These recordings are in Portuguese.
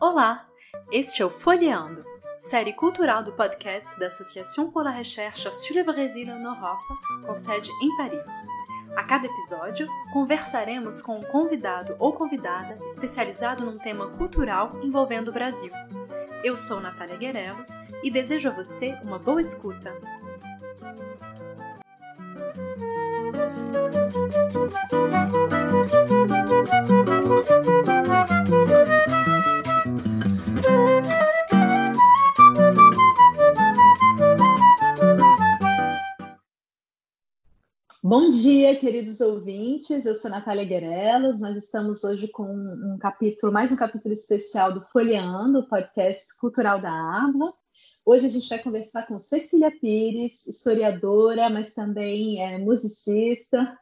Olá, este é o Folheando, série cultural do podcast da Associação pour la Recherche sur le Brésil en Europe, com sede em Paris. A cada episódio, conversaremos com um convidado ou convidada especializado num tema cultural envolvendo o Brasil. Eu sou Natália Guerelos e desejo a você uma boa escuta. Bom dia, queridos ouvintes. Eu sou Natália Guerelos. Nós estamos hoje com um capítulo, mais um capítulo especial do Folheando, o podcast cultural da Arla. Hoje a gente vai conversar com Cecília Pires, historiadora, mas também é musicista,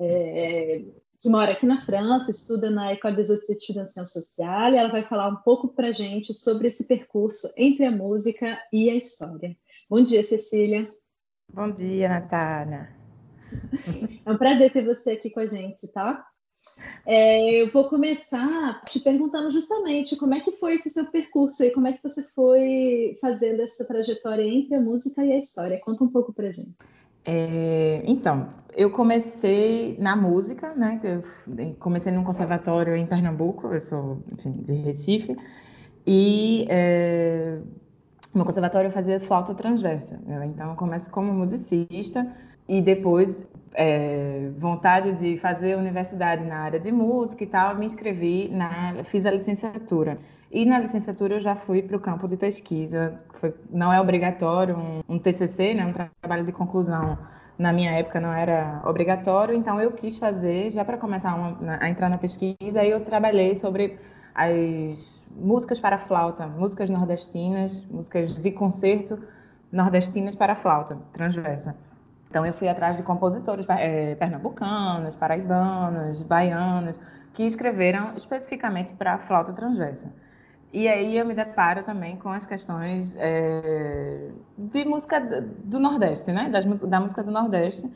é, que mora aqui na França, estuda na École des Hautes Études en Sciences Sociales. Ela vai falar um pouco para gente sobre esse percurso entre a música e a história. Bom dia, Cecília. Bom dia, Natália. É um prazer ter você aqui com a gente, tá? É, eu vou começar te perguntando justamente como é que foi esse seu percurso aí, como é que você foi fazendo essa trajetória entre a música e a história. Conta um pouco pra gente. É, então, eu comecei na música, né? Eu comecei num conservatório em Pernambuco, eu sou enfim, de Recife, e é, no conservatório eu fazia flauta transversa. Né? Então, eu começo como musicista e depois é, vontade de fazer universidade na área de música e tal, me inscrevi na, fiz a licenciatura. E na licenciatura eu já fui para o campo de pesquisa. Foi, não é obrigatório um, um TCC, né, um trabalho de conclusão. Na minha época não era obrigatório, então eu quis fazer já para começar uma, a entrar na pesquisa. Aí eu trabalhei sobre as músicas para flauta, músicas nordestinas, músicas de concerto nordestinas para flauta transversa. Então, eu fui atrás de compositores é, pernambucanos, paraibanos, baianos, que escreveram especificamente para flauta transversa. E aí eu me deparo também com as questões é, de música do Nordeste, né? Das, da música do Nordeste.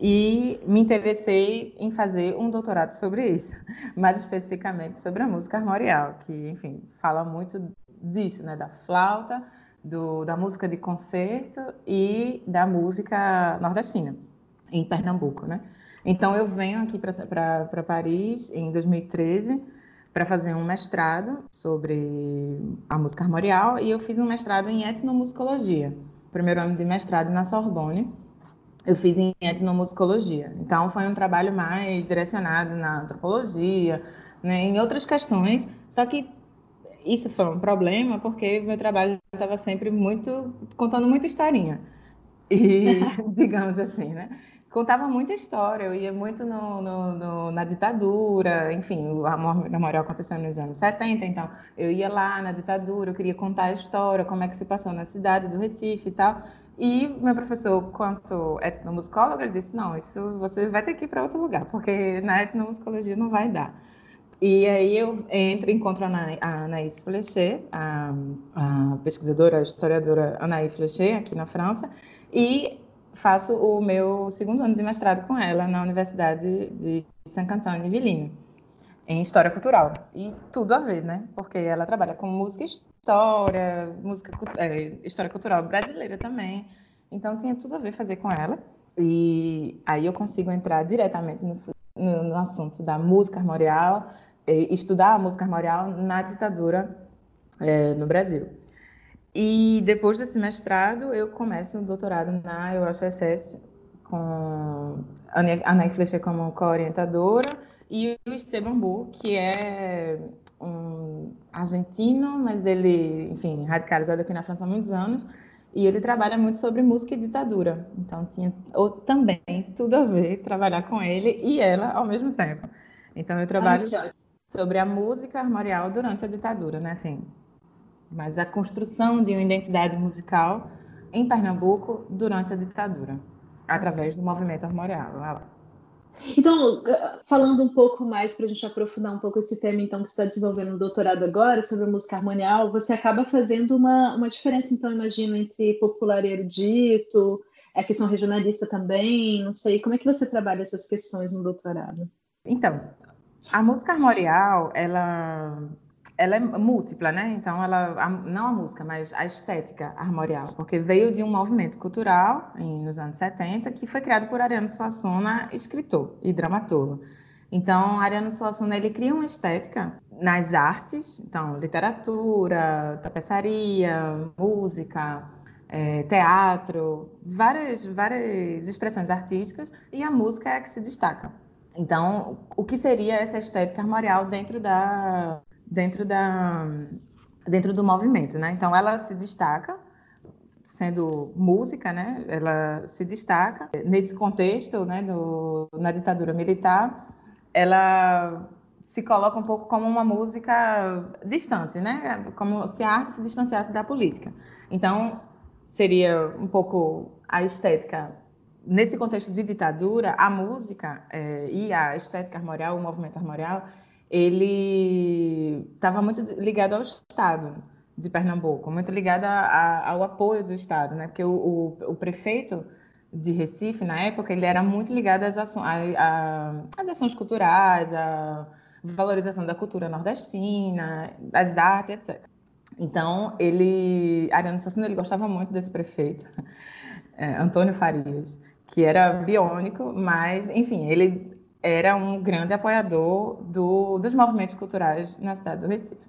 E me interessei em fazer um doutorado sobre isso, mais especificamente sobre a música armorial, que, enfim, fala muito disso, né? Da flauta, do, da música de concerto e da música nordestina, em Pernambuco, né? Então, eu venho aqui para Paris em 2013 para fazer um mestrado sobre a música armorial e eu fiz um mestrado em etnomusicologia. Primeiro ano de mestrado na Sorbonne, eu fiz em etnomusicologia. Então, foi um trabalho mais direcionado na antropologia, né, em outras questões, só que isso foi um problema porque meu trabalho estava sempre muito contando muita historinha e digamos assim, né? Contava muita história, eu ia muito no, no, no, na ditadura, enfim, amor memorial aconteceu nos anos 70, então eu ia lá na ditadura, eu queria contar a história, como é que se passou na cidade do Recife e tal. E meu professor, quanto etnomusicólogo, ele disse: não, isso você vai ter que ir para outro lugar, porque na etnomusicologia não vai dar. E aí eu entro, encontro a Anaïs Flechet, a, a pesquisadora, a historiadora Anaïs Flechet, aqui na França, e faço o meu segundo ano de mestrado com ela na Universidade de Saint-Quentin de Yvelines, em História Cultural. E tudo a ver, né? Porque ela trabalha com música história, música, é, história cultural brasileira também. Então tinha tudo a ver fazer com ela. E aí eu consigo entrar diretamente no, no, no assunto da música armorial, estudar a música armorial na ditadura é, no Brasil. E depois desse mestrado, eu começo um doutorado na UHSS com a Anaí Flecha como co-orientadora e o Esteban Bu, que é um argentino, mas ele, enfim, radicalizado aqui na França há muitos anos, e ele trabalha muito sobre música e ditadura. Então tinha ou, também tudo a ver trabalhar com ele e ela ao mesmo tempo. Então eu trabalho Ai, sobre a música armorial durante a ditadura, né? Assim, mas a construção de uma identidade musical em Pernambuco durante a ditadura, através do movimento armorial. Então, falando um pouco mais para a gente aprofundar um pouco esse tema, então, que você está desenvolvendo no doutorado agora, sobre música harmonial, você acaba fazendo uma, uma diferença, então, imagino, entre popular e erudito, a questão regionalista também, não sei, como é que você trabalha essas questões no doutorado? Então, a música armorial, ela ela é múltipla, né? Então, ela, a, não a música, mas a estética armorial, porque veio de um movimento cultural em, nos anos 70 que foi criado por Ariano Suassuna, escritor e dramaturgo. Então, Ariano Suassuna ele cria uma estética nas artes, então literatura, tapeçaria, música, é, teatro, várias várias expressões artísticas e a música é a que se destaca. Então, o que seria essa estética armorial dentro da dentro, da, dentro do movimento, né? Então, ela se destaca sendo música, né? Ela se destaca nesse contexto, né? Do, na ditadura militar, ela se coloca um pouco como uma música distante, né? Como se a arte se distanciasse da política. Então, seria um pouco a estética nesse contexto de ditadura, a música é, e a estética armorial, o movimento armorial, ele estava muito ligado ao Estado de Pernambuco, muito ligado a, a, ao apoio do Estado, né? Porque o, o, o, prefeito de Recife, na época, ele era muito ligado às, aço, a, às ações culturais, à valorização da cultura nordestina, das artes, etc. Então, ele, Ariano Suassuna, ele gostava muito desse prefeito, é, Antônio Farias, que era biônico, mas, enfim, ele era um grande apoiador do, dos movimentos culturais na cidade do Recife.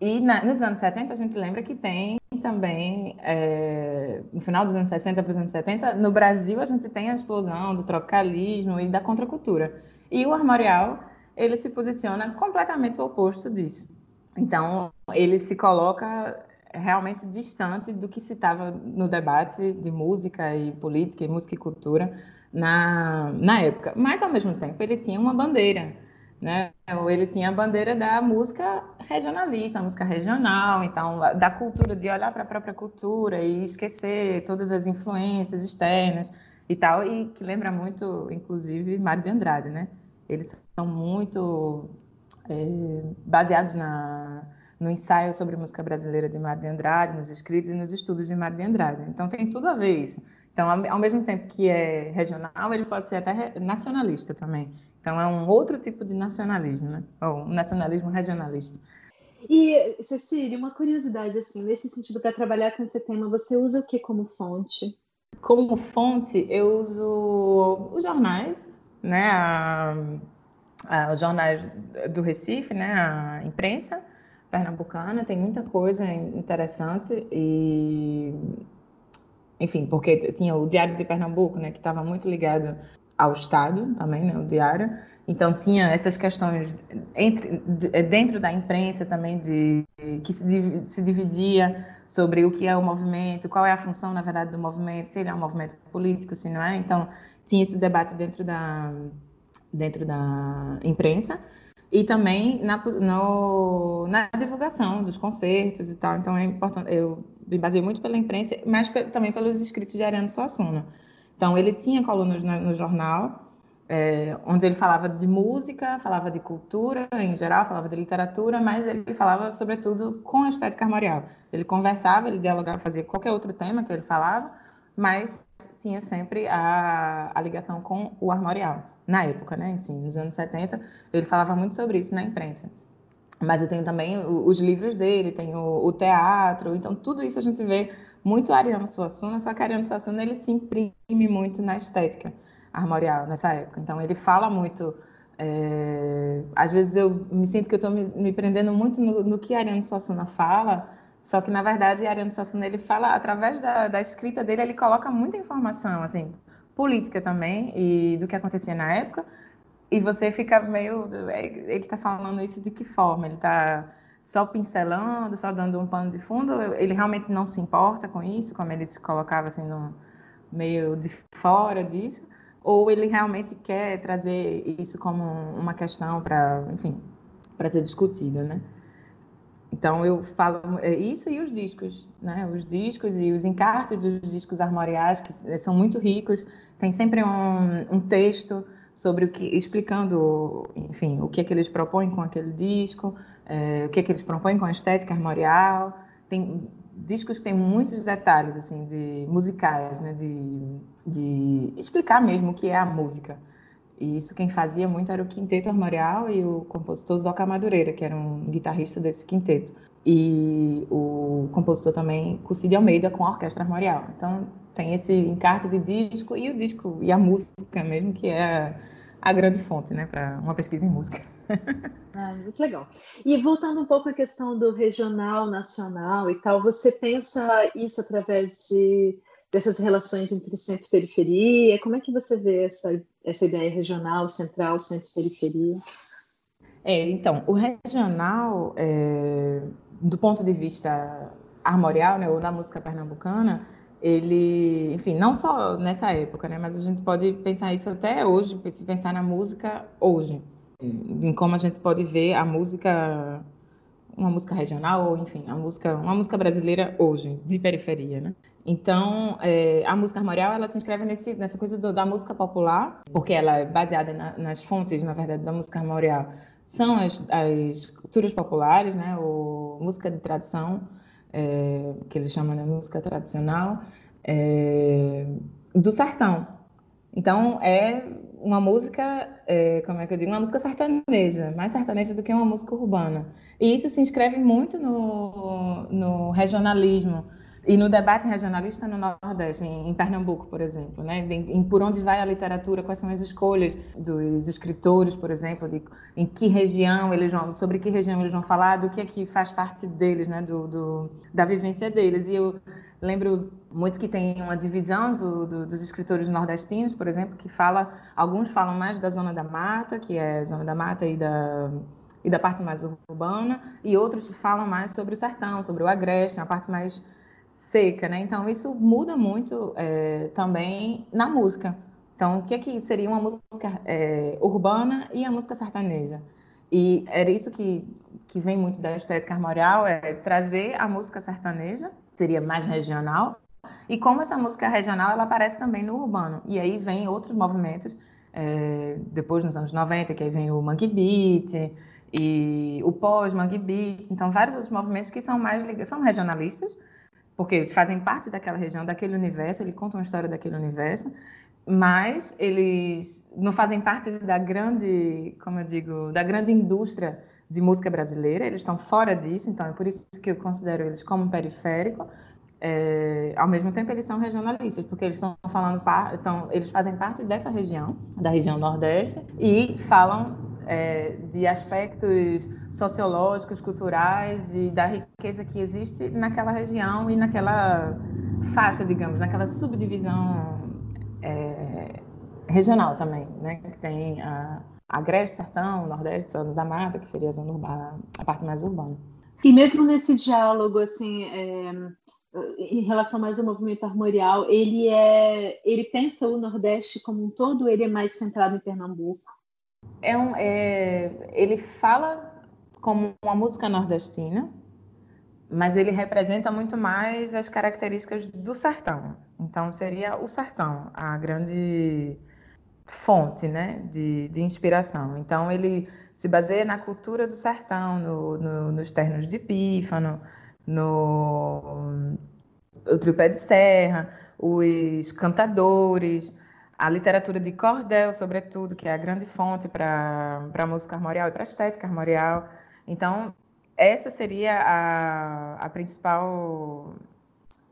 E na, nos anos 70, a gente lembra que tem também, é, no final dos anos 60 para os anos 70, no Brasil a gente tem a explosão do tropicalismo e da contracultura. E o armorial, ele se posiciona completamente o oposto disso. Então, ele se coloca realmente distante do que se estava no debate de música e política, e música e cultura, na, na época. Mas, ao mesmo tempo, ele tinha uma bandeira, né? Ele tinha a bandeira da música regionalista, a música regional, então, da cultura, de olhar para a própria cultura e esquecer todas as influências externas e tal, e que lembra muito, inclusive, Mário de Andrade, né? Eles são muito é, baseados na, no ensaio sobre música brasileira de Mário de Andrade, nos escritos e nos estudos de Mário de Andrade. Então, tem tudo a ver isso. Então, ao mesmo tempo que é regional, ele pode ser até nacionalista também. Então, é um outro tipo de nacionalismo, né? Ou um nacionalismo regionalista. E, Cecília, uma curiosidade, assim, nesse sentido, para trabalhar com esse tema, você usa o que como fonte? Como fonte, eu uso os jornais, né? A, a, os jornais do Recife, né? A imprensa pernambucana, tem muita coisa interessante e enfim, porque tinha o Diário de Pernambuco, né, que estava muito ligado ao Estado também, né, o Diário. Então tinha essas questões entre, eh, dentro da imprensa também de que se, se dividia sobre o que é o movimento, qual é a função na verdade do movimento, se ele é um movimento político, se não é. Então tinha esse debate dentro da dentro da imprensa e também na, no, na divulgação dos concertos e tal. Então é importante, eu me baseio muito pela imprensa, mas também pelos escritos de Ariano Suassuna. Então ele tinha colunas no, no jornal, é, onde ele falava de música, falava de cultura em geral, falava de literatura, mas ele falava sobretudo com a estética armorial. Ele conversava, ele dialogava, fazia qualquer outro tema que ele falava, mas tinha sempre a, a ligação com o armorial, na época, né? Assim, nos anos 70, ele falava muito sobre isso na imprensa. Mas eu tenho também os livros dele, tenho o teatro, então tudo isso a gente vê muito Ariano Suassuna, só que Ariano Suassuna ele se imprime muito na estética armorial nessa época. Então ele fala muito. É... Às vezes eu me sinto que eu estou me, me, prendendo muito no, no que Ariano Suassuna fala, só que, na verdade, Ariano Suassuna, ele fala, através da, da, escrita dele, ele coloca muita informação, assim, política também, e do que acontecia na época, e você fica meio... Ele está falando isso de que forma? Ele está só pincelando, só dando um pano de fundo? Ele realmente não se importa com isso, como ele se colocava, assim, no, meio de fora disso? Ou ele realmente quer trazer isso como uma questão para, enfim, para ser discutida, né? Então eu falo é isso e os discos, né? Os discos e os encartes dos discos armoriais que são muito ricos. Tem sempre um, um texto sobre o que, explicando, enfim, o que é que eles propõem com aquele disco, é, o que é que eles propõem com a estética armorial. Tem discos que têm muitos detalhes, assim, de musicais, né, de, de explicar mesmo o que é a música. E isso quem fazia muito era o Quinteto Armorial e o compositor Zoca Madureira, que era um guitarrista desse quinteto. E o compositor também, Cucide Almeida, com a Orquestra Armorial. Então, tem esse encarte de disco e o disco e a música mesmo, que é a grande fonte, né, para uma pesquisa em música. Ah, muito legal. E voltando um pouco à questão do regional, nacional e tal, você pensa isso através de dessas relações entre centro e periferia? Como é que você vê essa, essa ideia regional, central, centro-periferia? É, então, o regional, é, do ponto de vista armorial, né, ou da música pernambucana, ele, enfim, não só nessa época, né, mas a gente pode pensar isso até hoje, se pensar na música hoje, em como a gente pode ver a música uma música regional ou enfim a música uma música brasileira hoje de periferia né então, é, a música armorial, ela se inscreve nesse, nessa coisa do, da música popular, porque ela é baseada na, nas fontes, na verdade, da música armorial. São as, as culturas populares, né, ou música de tradição, é, que eles chamam de música tradicional, é, do sertão. Então, é uma música, é, como é que eu digo, uma música sertaneja, mais sertaneja do que uma música urbana. E isso se inscreve muito no, no regionalismo, e no debate regionalista no Nordeste, em, em Pernambuco, por exemplo, né? Em, em, por onde vai a literatura, quais são as escolhas dos escritores, por exemplo, de em que região eles vão, sobre que região eles vão falar, do que é que faz parte deles, né? Do, do da vivência deles. E eu lembro muito que tem uma divisão do, do, dos escritores nordestinos, por exemplo, que fala, alguns falam mais da zona da mata, que é zona da mata e da e da parte mais urbana, e outros falam mais sobre o sertão, sobre o agreste, a parte mais seca, né? Então isso muda muito é, também na música. Então, o que, é que seria uma música é, urbana e a música sertaneja? E era isso que, que vem muito da estética armorial, é trazer a música sertaneja, seria mais regional, e como essa música regional, ela aparece também no urbano. E aí vem outros movimentos, é, depois nos anos 90, que aí vem o Monkey Beat, e o pós-Monkey Beat, então vários outros movimentos que são mais são regionalistas, porque fazem parte daquela região, daquele universo, ele conta uma história daquele universo, mas eles não fazem parte da grande, como eu digo, da grande indústria de música brasileira, eles estão fora disso, então é por isso que eu considero eles como periférico. É, ao mesmo tempo, eles são regionalistas, porque eles estão falando, estão, eles fazem parte dessa região, da região Nordeste, e falam é, de aspectos sociológicos, culturais e da riqueza que existe naquela região e naquela faixa, digamos, naquela subdivisão é, regional também, né? Que tem a, Agreste, Sertão, Nordeste, Zona da Mata, que seria a zona urbana, a parte mais urbana. E mesmo nesse diálogo, assim, é, em relação mais ao movimento armorial, ele é, ele pensa o Nordeste como um todo, ou ele é mais centrado em Pernambuco? É um, é, ele fala como uma música nordestina, mas ele representa muito mais as características do sertão. Então, seria o sertão, a grande fonte né, de, de inspiração. Então, ele se baseia na cultura do sertão, no, no, nos ternos de pífano, no o tripé de serra, os cantadores, a literatura de cordel, sobretudo, que é a grande fonte para a música armorial e para a estética armorial. Então, essa seria a, a principal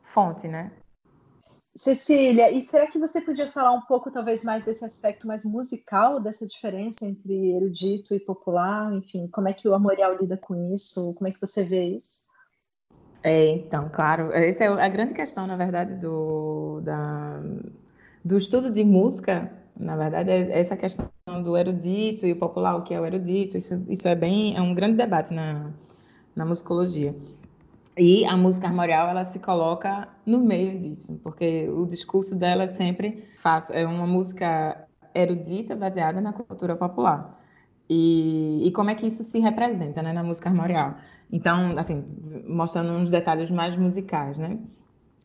fonte, né? Cecília, e será que você podia falar um pouco, talvez, mais desse aspecto mais musical, dessa diferença entre erudito e popular? Enfim, como é que o Armorial lida com isso? Como é que você vê isso? É, então, claro, essa é a grande questão, na verdade, do, da, do estudo de música, na verdade, é essa questão do erudito e o popular, o que é o erudito, isso, isso é bem, é um grande debate na, na musicologia. E a música armorial, ela se coloca no meio disso, porque o discurso dela é sempre fácil, é uma música erudita baseada na cultura popular. E, e como é que isso se representa né, na música armorial? Então, assim, mostrando uns detalhes mais musicais, né?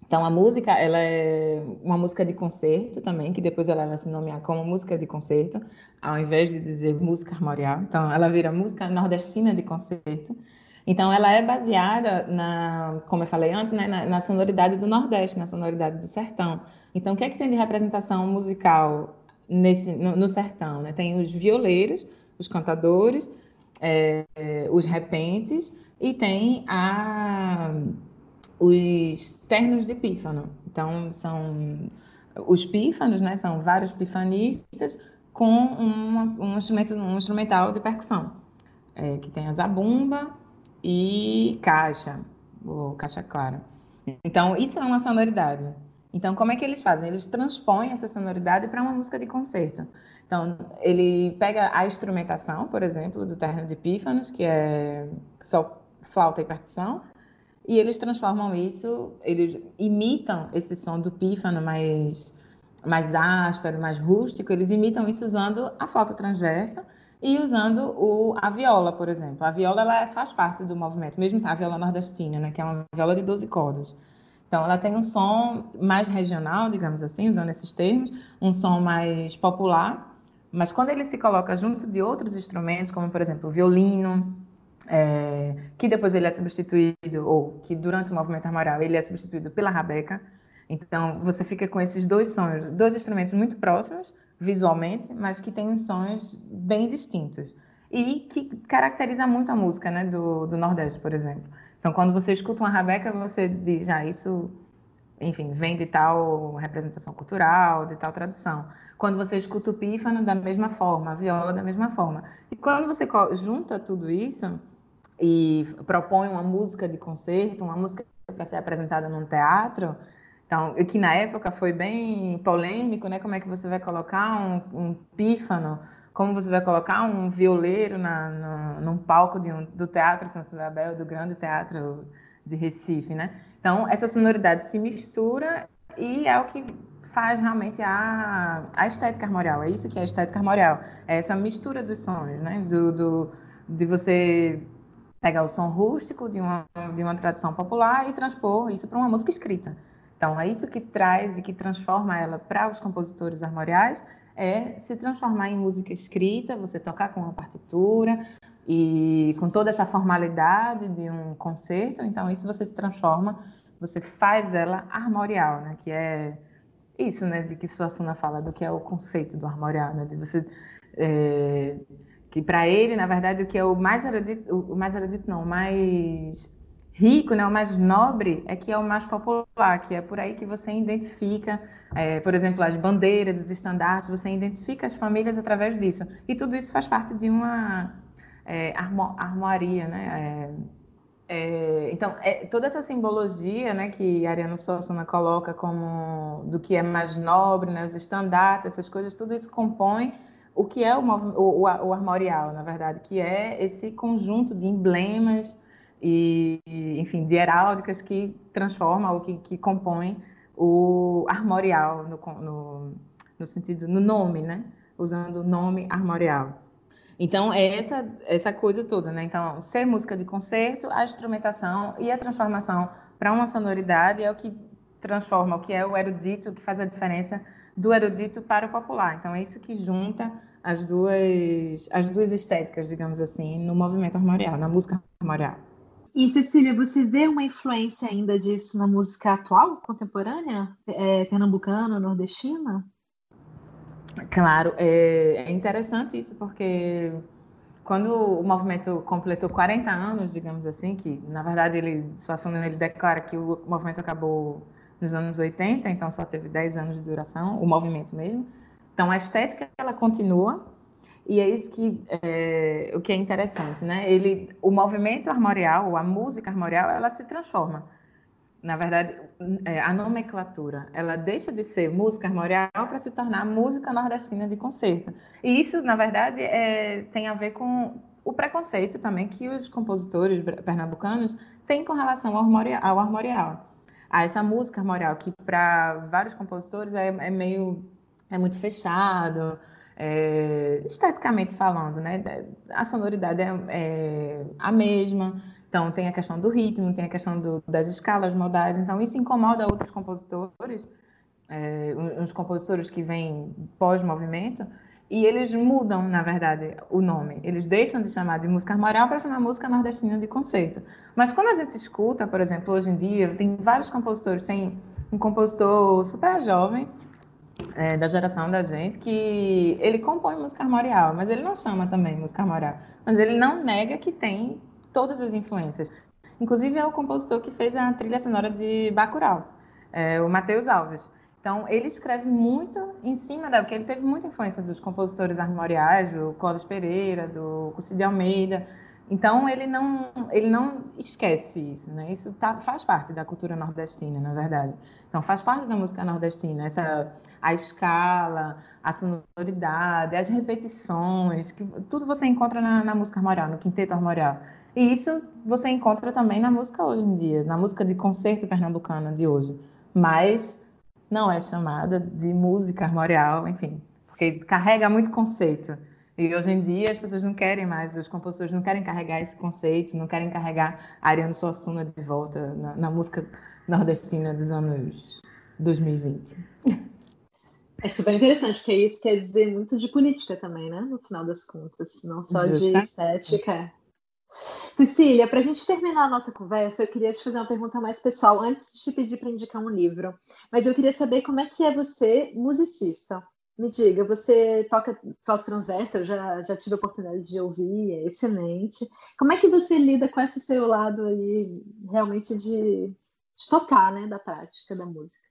Então, a música, ela é uma música de concerto também, que depois ela vai se nomear como música de concerto, ao invés de dizer música armorial. Então, ela vira música nordestina de concerto. Então, ela é baseada na, como eu falei antes, né, na, na, sonoridade do Nordeste, na sonoridade do sertão. Então, o que é que tem de representação musical nesse, no, no sertão? Né? Tem os violeiros, os cantadores, é, os repentes e tem a, os ternos de pífano. Então, são os pífanos, né? São vários pifanistas com uma, um, instrumento, um instrumental de percussão, é, que tem a zabumba e caixa, ou caixa clara. Então, isso é uma sonoridade. Então, como é que eles fazem? Eles transpõem essa sonoridade para uma música de concerto. Então, ele pega a instrumentação, por exemplo, do terno de pífanos, que é só flauta e percussão, e eles transformam isso, eles imitam esse som do pífano mais, mais áspero, mais rústico, eles imitam isso usando a flauta transversa e usando o, a viola, por exemplo. A viola ela faz parte do movimento, mesmo a viola nordestina, né, que é uma viola de 12 cordas. Então, ela tem um som mais regional, digamos assim, usando esses termos, um som mais popular, mas quando ele se coloca junto de outros instrumentos, como, por exemplo, o violino, é, que depois ele é substituído, ou que durante o movimento armorial ele é substituído pela rabeca. Então, você fica com esses dois sons, dois instrumentos muito próximos visualmente, mas que têm sons bem distintos. E que caracteriza muito a música né, do, do Nordeste, por exemplo. Então, quando você escuta uma rabeca, você diz, ah, isso, enfim, vem de tal representação cultural, de tal tradição. Quando você escuta o pífano, da mesma forma, a viola, da mesma forma. E quando você junta tudo isso, e propõe uma música de concerto, uma música para ser apresentada num teatro. Então, que na época foi bem polêmico, né? Como é que você vai colocar um, um pífano, como você vai colocar um violeiro na, na, num palco um, do Teatro Santa Isabel, do Grande Teatro de Recife, né? Então, essa sonoridade se mistura e é o que faz realmente a, a estética armorial. É isso que é a estética armorial. É essa mistura dos sons, né? Do, do, de você pegar o som rústico de uma, de uma tradição popular e transpor isso para uma música escrita. Então, é isso que traz e que transforma ela para os compositores armoriais, é se transformar em música escrita, você tocar com uma partitura e com toda essa formalidade de um concerto. Então, isso você se transforma, você faz ela armorial, né? Que é isso, né? De que Suassuna fala do que é o conceito do armorial, né? De você é, que para ele, na verdade, o que é o mais erudito, o mais erudito não, o mais rico, né, o mais nobre, é que é o mais popular, que é por aí que você identifica, é, por exemplo, as bandeiras, os estandartes, você identifica as famílias através disso. E tudo isso faz parte de uma é, armo, armoaria, né? É, é então, é, toda essa simbologia né, que Ariano Suassuna coloca como do que é mais nobre, né, os estandartes, essas coisas, tudo isso compõe o que é o, o, o, armorial, na verdade, que é esse conjunto de emblemas e, enfim, de heráldicas que transforma ou que, que compõem o armorial no, no, no, sentido, no nome, né? Usando o nome armorial. Então, é essa, essa coisa toda, né? Então, ser música de concerto, a instrumentação e a transformação para uma sonoridade é o que transforma, o que é o erudito, o que faz a diferença do erudito para o popular. Então é isso que junta as duas, as duas estéticas, digamos assim, no movimento armorial, na música armorial. E Cecília, você vê uma influência ainda disso na música atual, contemporânea, é, pernambucana, nordestina? Claro, é, é interessante isso porque quando o movimento completou 40 anos, digamos assim, que na verdade ele, Suassuna, ele declara que o movimento acabou nos anos 80, então só teve 10 anos de duração, o movimento mesmo. Então a estética ela continua e é isso que é, o que é interessante, né? Ele, o movimento armorial, a música armorial, ela se transforma. Na verdade, é, a nomenclatura, ela deixa de ser música armorial para se tornar música nordestina de concerto. E isso, na verdade, é, tem a ver com o preconceito também que os compositores pernambucanos têm com relação ao armorial. Ao armorial a essa música armorial, que para vários compositores é, é, meio é muito fechado, é, esteticamente falando, né? A sonoridade é, é, a mesma, Então, tem a questão do ritmo, tem a questão do, das escalas modais. Então, isso incomoda outros compositores, é, uns compositores que vêm pós-movimento, e eles mudam, na verdade, o nome. Eles deixam de chamar de música armorial para chamar música nordestina de concerto. Mas quando a gente escuta, por exemplo, hoje em dia, tem vários compositores, tem um compositor super jovem, é, da geração da gente, que ele compõe música armorial, mas ele não chama também música armorial. Mas ele não nega que tem todas as influências. Inclusive é o compositor que fez a trilha sonora de Bacurau, é, o Matheus Alves. Então, ele escreve muito em cima da... Porque ele teve muita influência dos compositores armoriais, do Clóvis Pereira, do de Almeida. Então, ele não, ele não esquece isso, né? Isso tá, faz parte da cultura nordestina, na verdade. Então, faz parte da música nordestina, essa, a escala, a sonoridade, as repetições, que, tudo você encontra na, na música armorial, no quinteto armorial. E isso você encontra também na música hoje em dia, na música de concerto pernambucana de hoje. Mas não é chamada de música armorial, enfim, porque carrega muito conceito. E hoje em dia as pessoas não querem mais, os compositores não querem carregar esse conceito, não querem carregar Ariano Suassuna de volta na, na música nordestina dos anos 2020. É super interessante, porque isso quer dizer muito de política também, né? No final das contas, não só Justa. de estética. Cecília, para a gente terminar a nossa conversa, eu queria te fazer uma pergunta mais pessoal, antes de te pedir para indicar um livro. Mas eu queria saber como é que é você, musicista. Me diga, você toca flauta transversa, eu já, já tive a oportunidade de ouvir, é excelente. Como é que você lida com esse seu lado aí, realmente de, de tocar, né, da prática da música?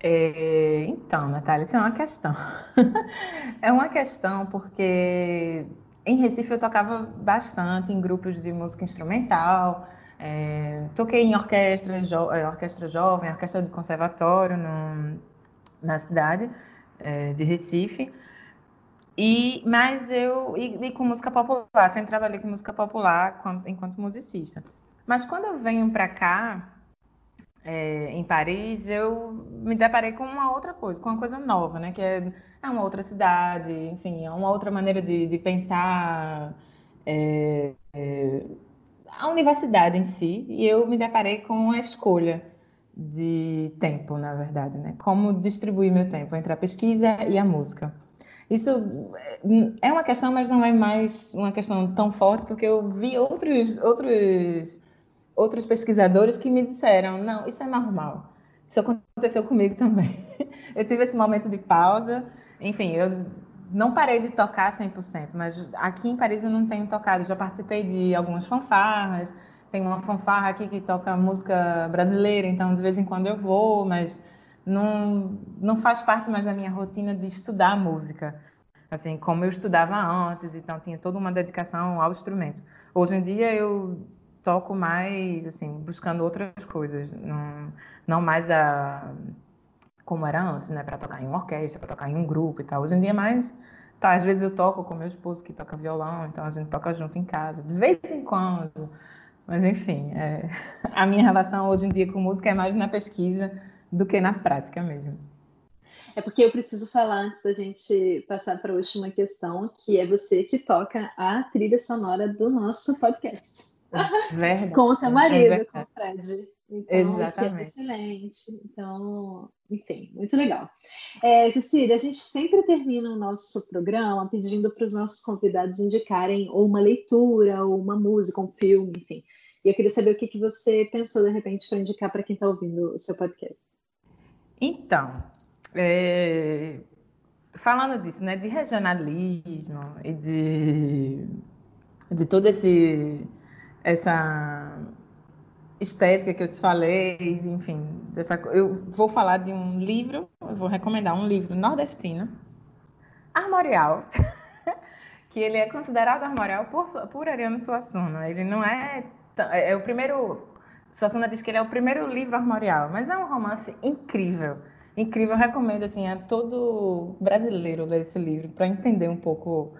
É, então, Natália, isso é uma questão. é uma questão porque em Recife eu tocava bastante em grupos de música instrumental, é, toquei em orquestra, jo, é, orquestra jovem, orquestra de conservatório no, na cidade é, de Recife. E, mas eu, e, e, com música popular, sempre trabalhei com música popular enquanto, enquanto musicista. Mas quando eu venho para cá, é, em Paris, eu me deparei com uma outra coisa, com uma coisa nova, né? Que é, é uma outra cidade, enfim, é uma outra maneira de, de pensar é, é, a universidade em si. E eu me deparei com a escolha de tempo, na verdade, né? Como distribuir meu tempo entre a pesquisa e a música. Isso é uma questão, mas não é mais uma questão tão forte, porque eu vi outros, outros outros pesquisadores que me disseram: não, isso é normal. Isso aconteceu comigo também. Eu tive esse momento de pausa. Enfim, eu não parei de tocar 100%, mas aqui em Paris eu não tenho tocado. Já participei de algumas fanfarras. Tem uma fanfarra aqui que toca música brasileira, então de vez em quando eu vou, mas não, não faz parte mais da minha rotina de estudar música. Assim, como eu estudava antes, então tinha toda uma dedicação ao instrumento. Hoje em dia eu toco mais, assim, buscando outras coisas, não, não mais a como era antes, né, para tocar em uma orquestra, para tocar em um grupo e tal. Hoje em dia é mais, tá, às vezes eu toco com meu esposo que toca violão, então a gente toca junto em casa, de vez em quando. Mas enfim, é, a minha relação hoje em dia com música é mais na pesquisa do que na prática mesmo. É porque eu preciso falar antes da gente passar para a última questão, que é você que toca a trilha sonora do nosso podcast. Verdade. com o seu marido, é com o Fred. Então, Exatamente. É excelente. Então, enfim, muito legal. É, Cecília, a gente sempre termina o nosso programa pedindo para os nossos convidados indicarem ou uma leitura, ou uma música, um filme, enfim. E eu queria saber o que, que você pensou, de repente, para indicar para quem está ouvindo o seu podcast. Então, é... falando disso, né, de regionalismo e de, de todo esse essa estética que eu te falei, enfim, dessa, eu vou falar de um livro, eu vou recomendar um livro nordestino, armorial, que ele é considerado armorial por, por Ariano Suassuna. Ele não é, é, é o primeiro, Suassuna diz que ele é o primeiro livro armorial, mas é um romance incrível, incrível. Eu recomendo assim a todo brasileiro ler esse livro para entender um pouco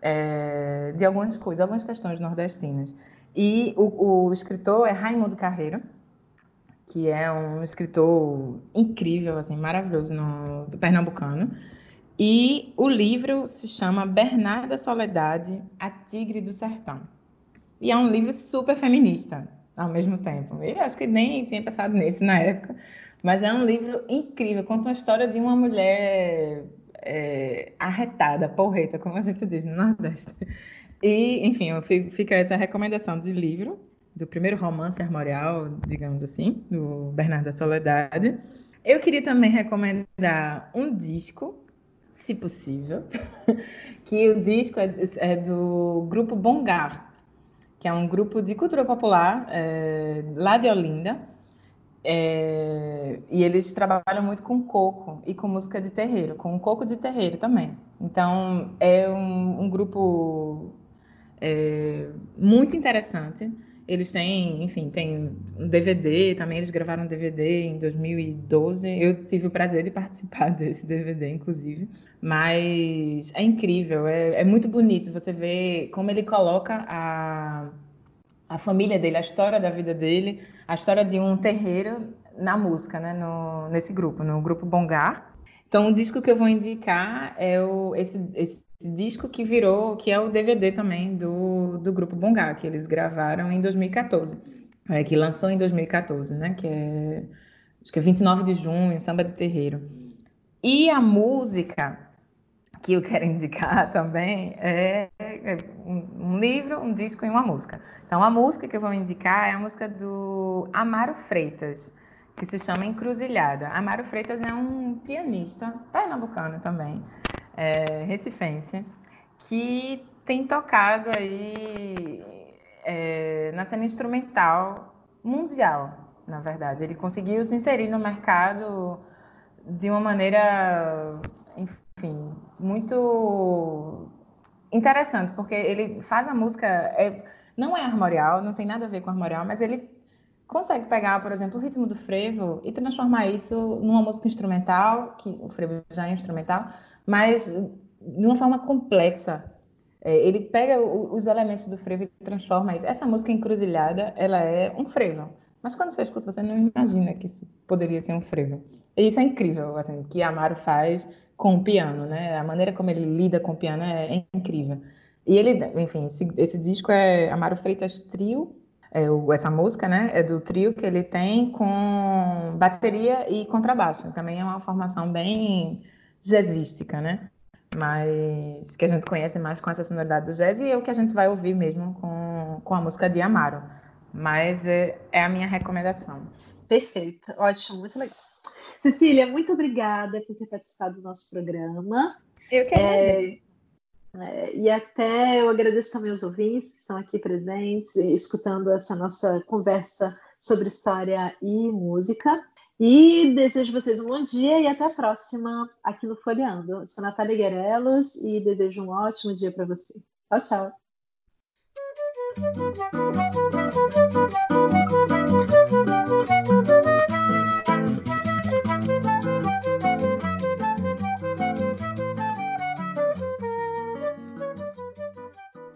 é, de algumas coisas, algumas questões nordestinas. E o, o escritor é Raimundo Carreiro, que é um escritor incrível, assim, maravilhoso, no, do pernambucano. E o livro se chama Bernarda Soledade, A Tigre do Sertão. E é um livro super feminista ao mesmo tempo. Eu acho que nem tinha pensado nisso na época, mas é um livro incrível. Conta uma história de uma mulher é, arretada, porreta, como a gente diz no Nordeste. E, enfim, fica essa recomendação de livro, do primeiro romance armorial, digamos assim, do Bernardo da Soledade. Eu queria também recomendar um disco, se possível, que o disco é, é do grupo Bongar, que é um grupo de cultura popular é, lá de Olinda. É, e eles trabalham muito com coco e com música de terreiro, com coco de terreiro também. Então, é um, um grupo é, muito interessante. Eles têm, enfim, tem um DVD também, eles gravaram um DVD em 2012. Eu tive o prazer de participar desse DVD, inclusive. Mas é incrível, é, é muito bonito você ver como ele coloca a, a família dele, a história da vida dele, a história de um terreiro na música, né, no, nesse grupo, no grupo Bongar. Então, o disco que eu vou indicar é o, esse, esse disco que virou, que é o DVD também do, do grupo Bongá, que eles gravaram em 2014, é, que lançou em 2014, né? Que é acho que é 29 de junho, Samba de Terreiro. E a música que eu quero indicar também é, é um livro, um disco e uma música. Então, a música que eu vou indicar é a música do Amaro Freitas, que se chama Encruzilhada. Amaro Freitas é um pianista pernambucano também é, recifense, que tem tocado aí é, na cena instrumental mundial, na verdade. Ele conseguiu se inserir no mercado de uma maneira, enfim, muito interessante, porque ele faz a música, é, não é armorial, não tem nada a ver com armorial, mas ele consegue pegar, por exemplo, o ritmo do frevo e transformar isso numa música instrumental, que o frevo já é instrumental, mas de uma forma complexa. É, ele pega os elementos do frevo e transforma isso. Essa música Encruzilhada, ela é um frevo. Mas quando você escuta, você não imagina que isso poderia ser um frevo. E isso é incrível, assim, que Amaro faz com o piano, né? A maneira como ele lida com o piano é, é incrível. E ele, enfim, esse, esse disco é Amaro Freitas Trio, é, o, essa música, né, é do trio que ele tem com bateria e contrabaixo. Também é uma formação bem jazzística, né? Mas que a gente conhece mais com essa sonoridade do jazz e é o que a gente vai ouvir mesmo com, com a música de Amaro. Mas é, é a minha recomendação. Perfeito, ótimo, muito legal. Cecília, muito obrigada por ter participado do nosso programa. Eu que é, é, e até eu agradeço também aos ouvintes que estão aqui presentes, escutando essa nossa conversa sobre história e música. E desejo vocês um bom dia e até a próxima aqui no Folheando. Sou Natália Guerelos e desejo um ótimo dia para você. Tchau, tchau.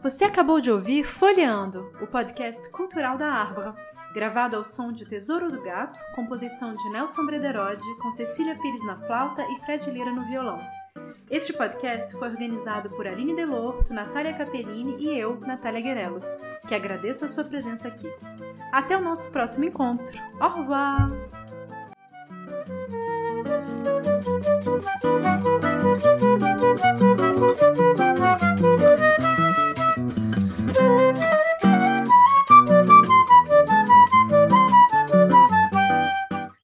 Você acabou de ouvir Folheando, o podcast cultural da Árvore, gravado ao som de Tesouro do Gato, composição de Nelson Brederode, com Cecília Pires na flauta e Fred Lira no violão. Este podcast foi organizado por Aline Delorto, Natália Capellini e eu, Natália Guerelos, que agradeço a sua presença aqui. Até o nosso próximo encontro. Au revoir!